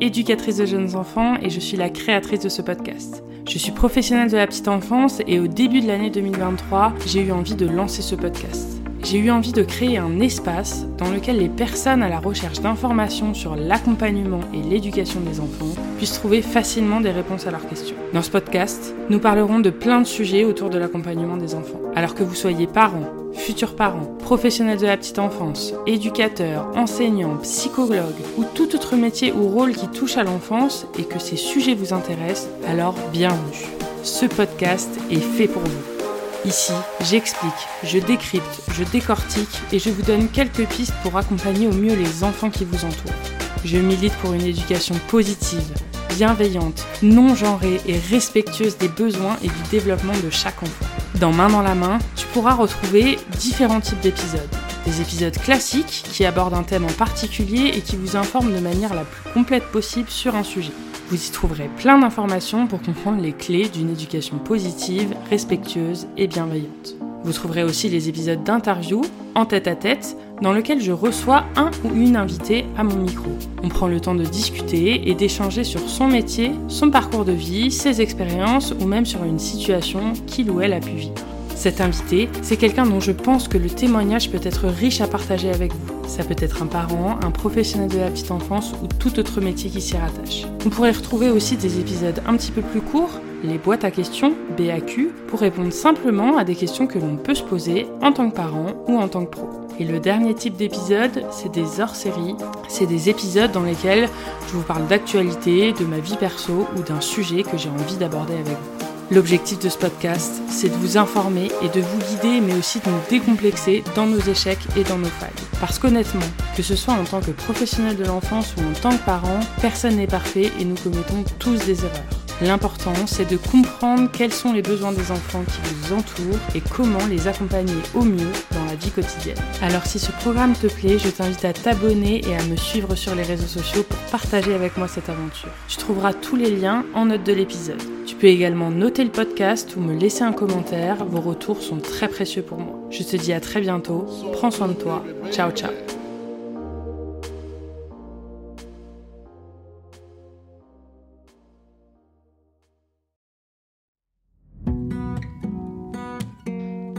éducatrice de jeunes enfants et je suis la créatrice de ce podcast. Je suis professionnelle de la petite enfance et au début de l'année 2023, j'ai eu envie de lancer ce podcast. J'ai eu envie de créer un espace dans lequel les personnes à la recherche d'informations sur l'accompagnement et l'éducation des enfants puissent trouver facilement des réponses à leurs questions. Dans ce podcast, nous parlerons de plein de sujets autour de l'accompagnement des enfants. Alors que vous soyez parents, futurs parents, professionnels de la petite enfance, éducateurs, enseignants, psychologues ou tout autre métier ou rôle qui touche à l'enfance et que ces sujets vous intéressent, alors bienvenue. Ce podcast est fait pour vous. Ici, j'explique, je décrypte, je décortique et je vous donne quelques pistes pour accompagner au mieux les enfants qui vous entourent. Je milite pour une éducation positive, bienveillante, non genrée et respectueuse des besoins et du développement de chaque enfant. Dans Main dans la main, tu pourras retrouver différents types d'épisodes. Des épisodes classiques qui abordent un thème en particulier et qui vous informent de manière la plus complète possible sur un sujet. Vous y trouverez plein d'informations pour comprendre les clés d'une éducation positive, respectueuse et bienveillante. Vous trouverez aussi les épisodes d'interview en tête à tête dans lequel je reçois un ou une invitée à mon micro. On prend le temps de discuter et d'échanger sur son métier, son parcours de vie, ses expériences ou même sur une situation qu'il ou elle a pu vivre. Cet invité, c'est quelqu'un dont je pense que le témoignage peut être riche à partager avec vous. Ça peut être un parent, un professionnel de la petite enfance ou tout autre métier qui s'y rattache. Vous pourrez retrouver aussi des épisodes un petit peu plus courts, les boîtes à questions, BAQ, pour répondre simplement à des questions que l'on peut se poser en tant que parent ou en tant que pro. Et le dernier type d'épisode, c'est des hors-séries. C'est des épisodes dans lesquels je vous parle d'actualité, de ma vie perso ou d'un sujet que j'ai envie d'aborder avec vous. L'objectif de ce podcast, c'est de vous informer et de vous guider, mais aussi de nous décomplexer dans nos échecs et dans nos failles. Parce qu'honnêtement, que ce soit en tant que professionnel de l'enfance ou en tant que parent, personne n'est parfait et nous commettons tous des erreurs. L'important, c'est de comprendre quels sont les besoins des enfants qui vous entourent et comment les accompagner au mieux dans la vie quotidienne. Alors si ce programme te plaît, je t'invite à t'abonner et à me suivre sur les réseaux sociaux pour partager avec moi cette aventure. Tu trouveras tous les liens en note de l'épisode. Peux également noter le podcast ou me laisser un commentaire, vos retours sont très précieux pour moi. Je te dis à très bientôt, prends soin de toi, ciao ciao.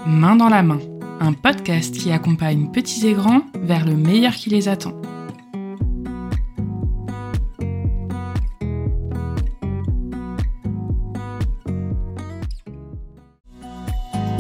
Main dans la main, un podcast qui accompagne petits et grands vers le meilleur qui les attend.